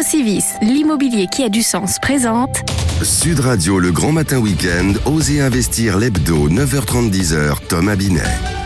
Procivis, l'immobilier qui a du sens, présente Sud Radio, le grand matin week-end, Osez investir l'hebdo, 9h30, 10h, Thomas Binet.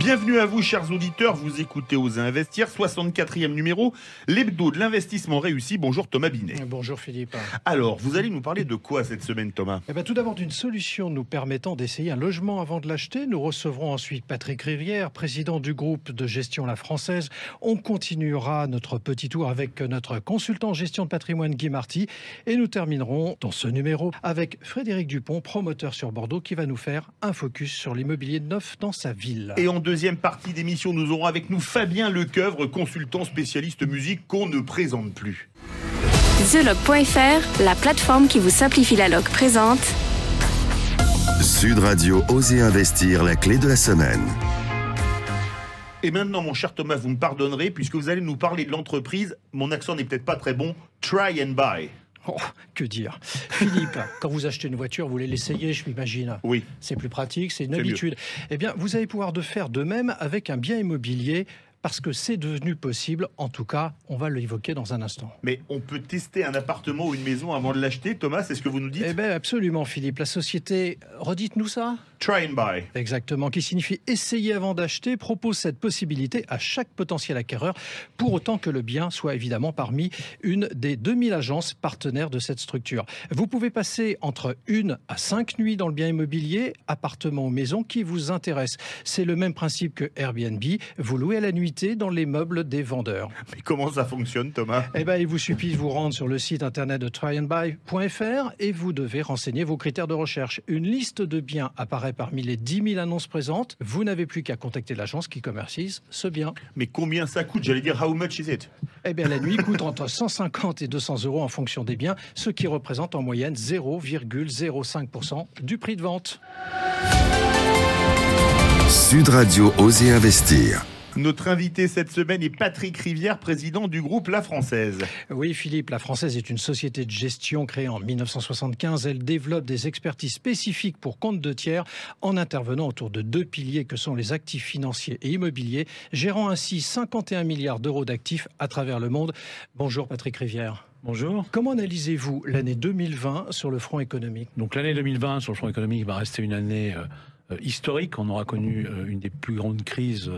Bienvenue à vous, chers auditeurs. Vous écoutez Oser Investir, 64e numéro, l'hebdo de l'investissement réussi. Bonjour Thomas Binet. Bonjour Philippe. Alors, vous allez nous parler de quoi cette semaine, Thomas? Eh ben, tout d'abord d'une solution nous permettant d'essayer un logement avant de l'acheter. Nous recevrons ensuite Patrick Rivière, président du groupe de gestion La Française. On continuera notre petit tour avec notre consultant en gestion de patrimoine Guy Marty. Et nous terminerons dans ce numéro avec Frédéric Dupont, promoteur sur Bordeaux, qui va nous faire un focus sur l'immobilier neuf dans sa ville. Et en deuxième partie d'émission, nous aurons avec nous Fabien Lecoeuvre, consultant spécialiste musique qu'on ne présente plus. TheLog.fr, la plateforme qui vous simplifie la log présente Sud Radio, Osez investir, la clé de la semaine. Et maintenant, mon cher Thomas, vous me pardonnerez, puisque vous allez nous parler de l'entreprise, mon accent n'est peut-être pas très bon, Try and Buy. Oh, que dire Philippe, quand vous achetez une voiture, vous voulez l'essayer, je m'imagine. Oui. C'est plus pratique, c'est une habitude. Eh bien, vous allez pouvoir de faire de même avec un bien immobilier parce que c'est devenu possible. En tout cas, on va l'évoquer dans un instant. Mais on peut tester un appartement ou une maison avant de l'acheter, Thomas, c'est ce que vous nous dites? Eh bien, absolument, Philippe. La société, redites-nous ça Try and Buy. Exactement, qui signifie essayer avant d'acheter, propose cette possibilité à chaque potentiel acquéreur, pour autant que le bien soit évidemment parmi une des 2000 agences partenaires de cette structure. Vous pouvez passer entre une à cinq nuits dans le bien immobilier, appartement ou maison qui vous intéresse. C'est le même principe que Airbnb, vous louez à la nuitée dans les meubles des vendeurs. Mais comment ça fonctionne, Thomas? Eh ben, il vous suffit de vous rendre sur le site internet de tryandbuy.fr et vous devez renseigner vos critères de recherche. Une liste de biens apparaît parmi les 10 000 annonces présentes. Vous n'avez plus qu'à contacter l'agence qui commercialise ce bien. Mais combien ça coûte? J'allais dire, how much is it? Eh bien, la nuit coûte entre 150 et 200 euros en fonction des biens, ce qui représente en moyenne 0,05% du prix de vente. Sud Radio, Osez investir. Notre invité cette semaine est Patrick Rivière, président du groupe La Française. Oui, Philippe, la Française est une société de gestion créée en 1975. Elle développe des expertises spécifiques pour compte de tiers en intervenant autour de deux piliers que sont les actifs financiers et immobiliers, gérant ainsi 51 milliards d'euros d'actifs à travers le monde. Bonjour Patrick Rivière. Bonjour. Comment analysez-vous l'année 2020 sur le front économique? Donc l'année 2020 sur le front économique va rester une année euh, euh, historique. On aura connu euh, une des plus grandes crises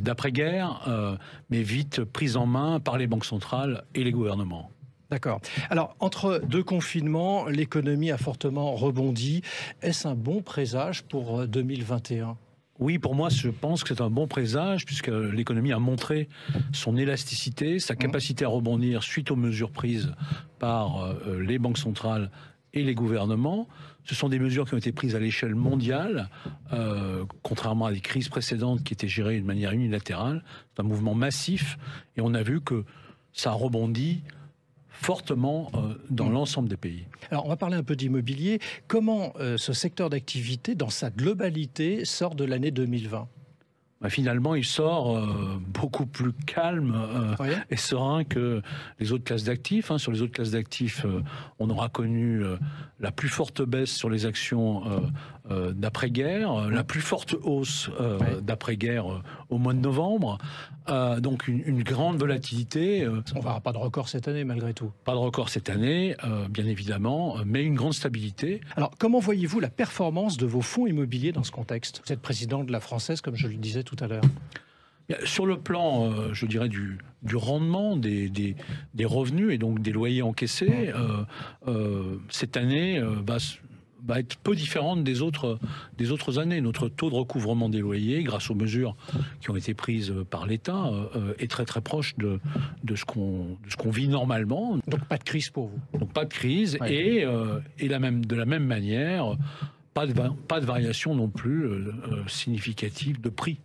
d'après-guerre, euh, mais vite prise en main par les banques centrales et les gouvernements. D'accord. Alors, entre deux confinements, l'économie a fortement rebondi. Est-ce un bon présage pour euh, 2021 Oui, pour moi, je pense que c'est un bon présage puisque l'économie a montré son élasticité, sa capacité à rebondir suite aux mesures prises par euh, les banques centrales et les gouvernements. Ce sont des mesures qui ont été prises à l'échelle mondiale, euh, contrairement à des crises précédentes qui étaient gérées de manière unilatérale. C'est un mouvement massif et on a vu que ça a rebondi fortement euh, dans l'ensemble des pays. Alors, on va parler un peu d'immobilier. Comment euh, ce secteur d'activité, dans sa globalité, sort de l'année 2020 Bah, finalement, il sort euh, beaucoup plus calme euh, Oui. et serein que les autres classes d'actifs. hein. Sur les autres classes d'actifs, euh, on aura connu la plus forte baisse sur les actions euh, d'après-guerre, euh, la plus forte hausse euh, d'après-guerre au mois de novembre. Donc une, une grande volatilité. On ne verra pas de record cette année, malgré tout. pas de record cette année, bien évidemment, mais une grande stabilité. Alors, comment voyez-vous la performance de vos fonds immobiliers dans ce contexte? Vous êtes président de la Française, comme je le disais tout à l'heure. Sur le plan, euh, je dirais, du, du rendement des, des, des revenus et donc des loyers encaissés, euh, euh, cette année euh, va, être peu différente des autres, des autres années. Notre taux de recouvrement des loyers, grâce aux mesures qui ont été prises par l'État, euh, euh, est très très proche de, de ce qu'on qu'on vit normalement. Donc, pas de crise pour vous. Donc pas de crise Ouais. et, euh, et la même, de la même manière, pas de, pas de variation non plus euh, significative de prix.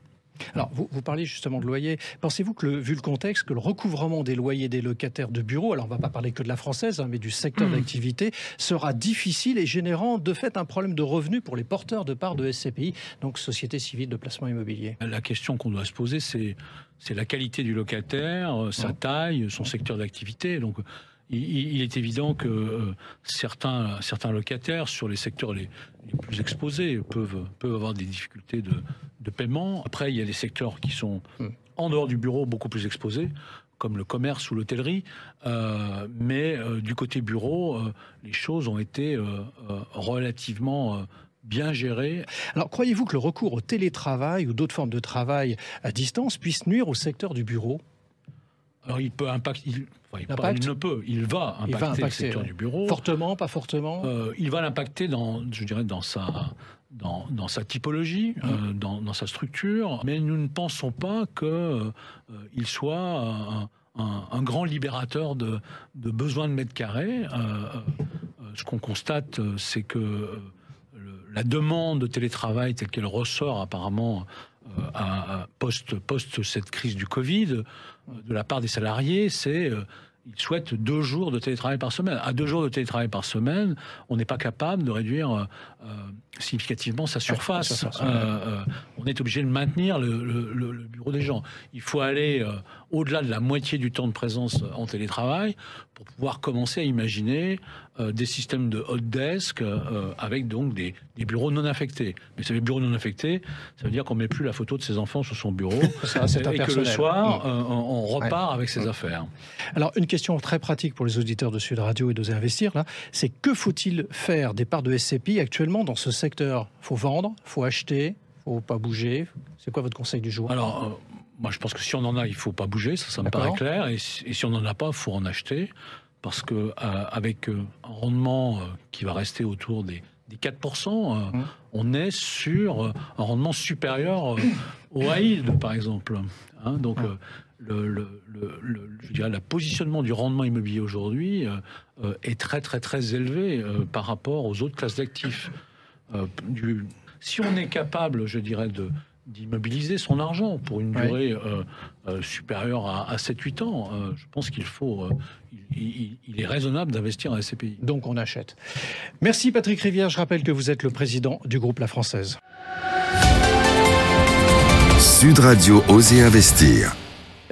Alors, vous, vous parlez justement de loyer. Pensez-vous que, le- vu le contexte, que le recouvrement des loyers des locataires de bureaux, alors on ne va pas parler que de la française, hein, mais du secteur d'activité, sera difficile et générant de fait un problème de revenus pour les porteurs de parts de SCPI, donc Société Civile de Placement Immobilier? La question qu'on doit se poser, c'est c'est la qualité du locataire, euh, sa Ouais. taille, son secteur d'activité. Donc, il, il est évident que euh, certains, certains locataires sur les secteurs les, les plus exposés peuvent, peuvent avoir des difficultés de, de paiement. Après, il y a des secteurs qui sont Mm. en dehors du bureau beaucoup plus exposés, comme le commerce ou l'hôtellerie. mais du côté bureau, les choses ont été relativement bien gérées. Alors, croyez-vous que le recours au télétravail ou d'autres formes de travail à distance puisse nuire au secteur du bureau? Alors il peut impacter, il, ne peut, il va impacter, le secteur du bureau. Fortement, pas fortement Il va l'impacter dans, je dirais, dans sa, dans, dans sa typologie, mmh. euh, dans, dans, sa structure, mais nous ne pensons pas qu'il euh, soit un, un, grand libérateur de, de besoins de mètres carrés. Euh, ce qu'on constate, c'est que la demande de télétravail telle qu'elle ressort apparemment à, post, post cette crise du Covid, de la part des salariés, c'est ils souhaitent deux jours de télétravail par semaine. À deux jours de télétravail par semaine, on n'est pas capable de réduire euh, euh, significativement sa surface. Euh, on est obligé de maintenir le, bureau des gens. Il faut aller au-delà de la moitié du temps de présence en télétravail pour pouvoir commencer à imaginer des systèmes de hot desk avec donc des, bureaux non affectés. Mais ces bureaux non affectés, ça veut dire qu'on met plus la photo de ses enfants sur son bureau et que le soir, mm. on, repart avec ses mm. affaires. Alors une question très pratique pour les auditeurs de Sud Radio et d'oser investir là, c'est que faut-il faire des parts de SCPI actuellement dans ce secteur Faut vendre, faut acheter, faut pas bouger. C'est quoi votre conseil du jour? Alors, euh, moi je pense que si on en a, il faut pas bouger, ça, ça me paraît clair. Et, si on n'en a pas, faut en acheter. Parce que euh, avec euh, un rendement qui va rester autour des, 4%, mmh. on est sur un rendement supérieur au yield, par exemple. Hein. donc, mmh. le, le, le, je dirais, le positionnement du rendement immobilier aujourd'hui est très, très, très élevé par rapport aux autres classes d'actifs. Euh, si on est capable, je dirais, de d'immobiliser son argent pour une durée euh, euh, supérieure à, 7-8 ans. je pense qu'il faut, il, est raisonnable d'investir en SCPI. Donc on achète. Merci Patrick Rivière. Je rappelle que vous êtes le président du groupe La Française. Sud Radio Oser Investir.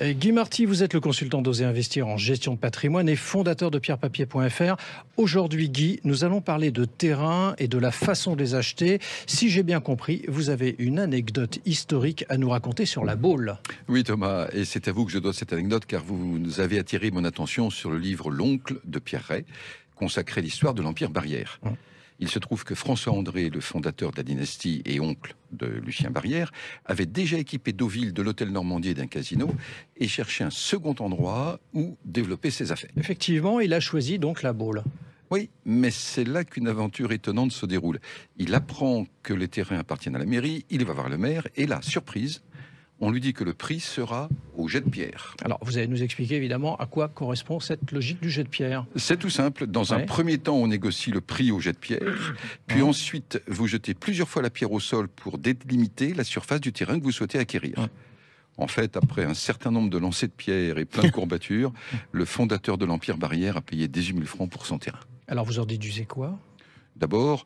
Euh, Guy Marty, vous êtes le consultant d'Oser Investir en gestion de patrimoine et fondateur de pierrepapier.fr. Aujourd'hui, Guy, nous allons parler de terrain et de la façon de les acheter. Si j'ai bien compris, vous avez une anecdote historique à nous raconter sur la Baule. Oui, Thomas, et c'est à vous que je dois cette anecdote car vous nous avez attiré mon attention sur le livre L'oncle de Pierre Ray, consacré à l'histoire de l'Empire Barrière. Hum. Il se trouve que François André, le fondateur de la dynastie et oncle de Lucien Barrière, avait déjà équipé Deauville de l'hôtel Normandie et d'un casino et cherchait un second endroit où développer ses affaires. Effectivement, il a choisi donc la Baule. Oui, mais c'est là qu'une aventure étonnante se déroule. Il apprend que les terrains appartiennent à la mairie, il va voir le maire, et là, surprise, on lui dit que le prix sera au jet de pierre. Alors, vous allez nous expliquer évidemment à quoi correspond cette logique du jet de pierre. C'est tout simple. Dans un premier temps, on négocie le prix au jet de pierre, puis ensuite, vous jetez plusieurs fois la pierre au sol pour délimiter la surface du terrain que vous souhaitez acquérir. En fait, après un certain nombre de lancers de pierre et plein de courbatures, le fondateur de l'Empire Barrière a payé 18 000 francs pour son terrain. Alors, vous en déduisez quoi? D'abord,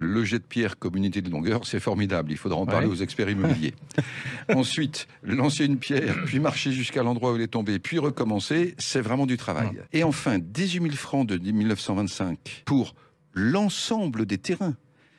le jet de pierre comme unité de longueur, c'est formidable. Il faudra en parler aux experts immobiliers. Ensuite, lancer une pierre, puis marcher jusqu'à l'endroit où elle est tombée, puis recommencer, c'est vraiment du travail. Et enfin, 18 000 francs de 1925 pour l'ensemble des terrains.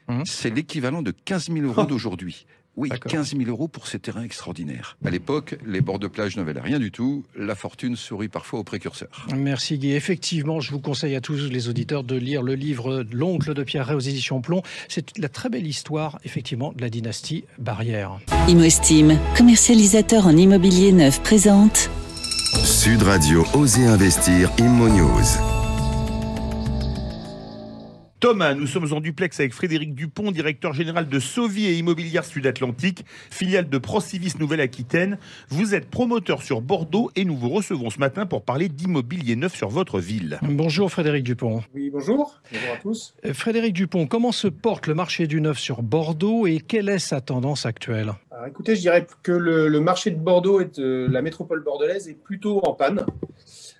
Hum. C'est l'équivalent de 15 000 euros d'aujourd'hui. Oui, 15 000 euros pour ces terrains extraordinaires. À l'époque, les bords de plage ne valaient rien du tout. La fortune sourit parfois aux précurseurs. Merci Guy. Effectivement, je vous conseille à tous les auditeurs de lire le livre L'oncle de Pierre Ray aux éditions Plomb. C'est la très belle histoire, effectivement, de la dynastie Barrière. ImoEstime, commercialisateur en immobilier neuf, présente. Sud Radio Oser Investir Immo News. Thomas, nous sommes en duplex avec Frédéric Dupont, directeur général de Sauvy et Immobilière Sud-Atlantique, filiale de Procivis Nouvelle-Aquitaine. Vous êtes promoteur sur Bordeaux et nous vous recevons ce matin pour parler d'immobilier neuf sur votre ville. Bonjour Frédéric Dupont. Oui, bonjour. Bonjour à tous. Euh, Frédéric Dupont, comment se porte le marché du neuf sur Bordeaux et quelle est sa tendance actuelle? Alors, Écoutez, je dirais que le, marché de Bordeaux et de la métropole bordelaise est plutôt en panne.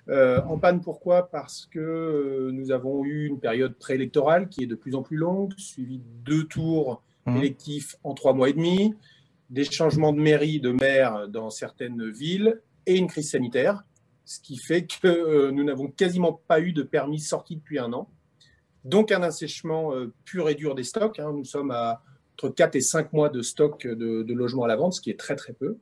Euh, en panne, pourquoi? Parce que euh, nous avons eu une période préélectorale qui est de plus en plus longue, suivie de deux tours mmh. électifs en trois mois et demi, des changements de mairie, de maire dans certaines villes et une crise sanitaire, ce qui fait que euh, nous n'avons quasiment pas eu de permis sorti depuis un an. Donc un assèchement pur et dur des stocks. Hein. Nous sommes à entre 4 et 5 mois de stock de, de logements à la vente, ce qui est très très peu.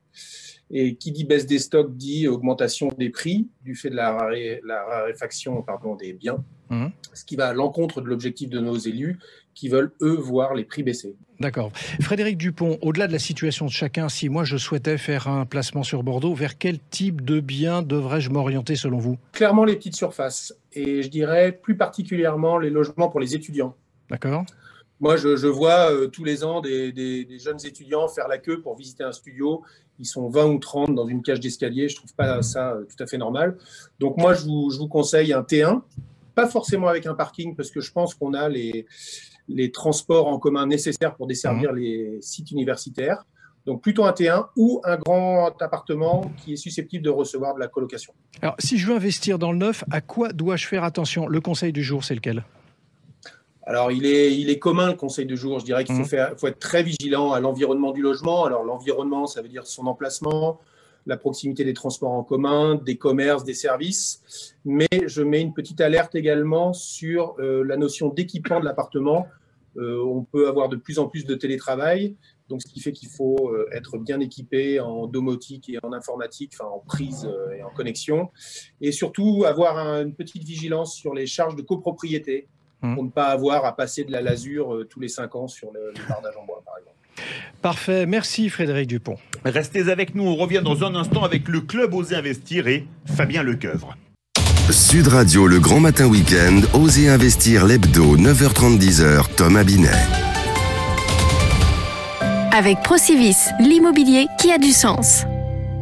Et qui dit baisse des stocks dit augmentation des prix du fait de la, raréfaction pardon, des biens, mmh. ce qui va à l'encontre de l'objectif de nos élus qui veulent, eux, voir les prix baisser. D'accord. Frédéric Dupont, au-delà de la situation de chacun, si moi je souhaitais faire un placement sur Bordeaux, vers quel type de biens devrais-je m'orienter selon vous? Clairement les petites surfaces. Et je dirais plus particulièrement les logements pour les étudiants. D'accord. Moi, je, vois euh, tous les ans des, jeunes étudiants faire la queue pour visiter un studio. Ils sont 20 ou 30 dans une cage d'escalier. Je ne trouve pas ça euh, tout à fait normal. Donc moi, je vous, je vous, conseille un T1, pas forcément avec un parking, parce que je pense qu'on a les, les transports en commun nécessaires pour desservir mmh. les sites universitaires. Donc plutôt un T1 ou un grand appartement qui est susceptible de recevoir de la colocation. Alors si je veux investir dans le neuf, à quoi dois-je faire attention? Le conseil du jour, c'est lequel? Alors, il est, il est commun le conseil du jour. Je dirais qu'il faut, mmh. faut, être très vigilant à l'environnement du logement. Alors, l'environnement, ça veut dire son emplacement, la proximité des transports en commun, des commerces, des services. Mais je mets une petite alerte également sur euh, la notion d'équipement de l'appartement. Euh, on peut avoir de plus en plus de télétravail, donc ce qui fait qu'il faut euh, être bien équipé en domotique et en informatique, enfin en prise et en connexion, et surtout avoir une petite vigilance sur les charges de copropriété mmh. pour ne pas avoir à passer de la lasure tous les cinq ans sur le, le bardage en bois, par exemple. Parfait, merci Frédéric Dupont. Restez avec nous, on revient dans un instant avec le club Oser Investir et Fabien Lecoeuvre. Sud Radio, le grand matin week-end, Osez investir l'hebdo, 9h30, 10h, Thomas Abinet. Avec Procivis, l'immobilier qui a du sens.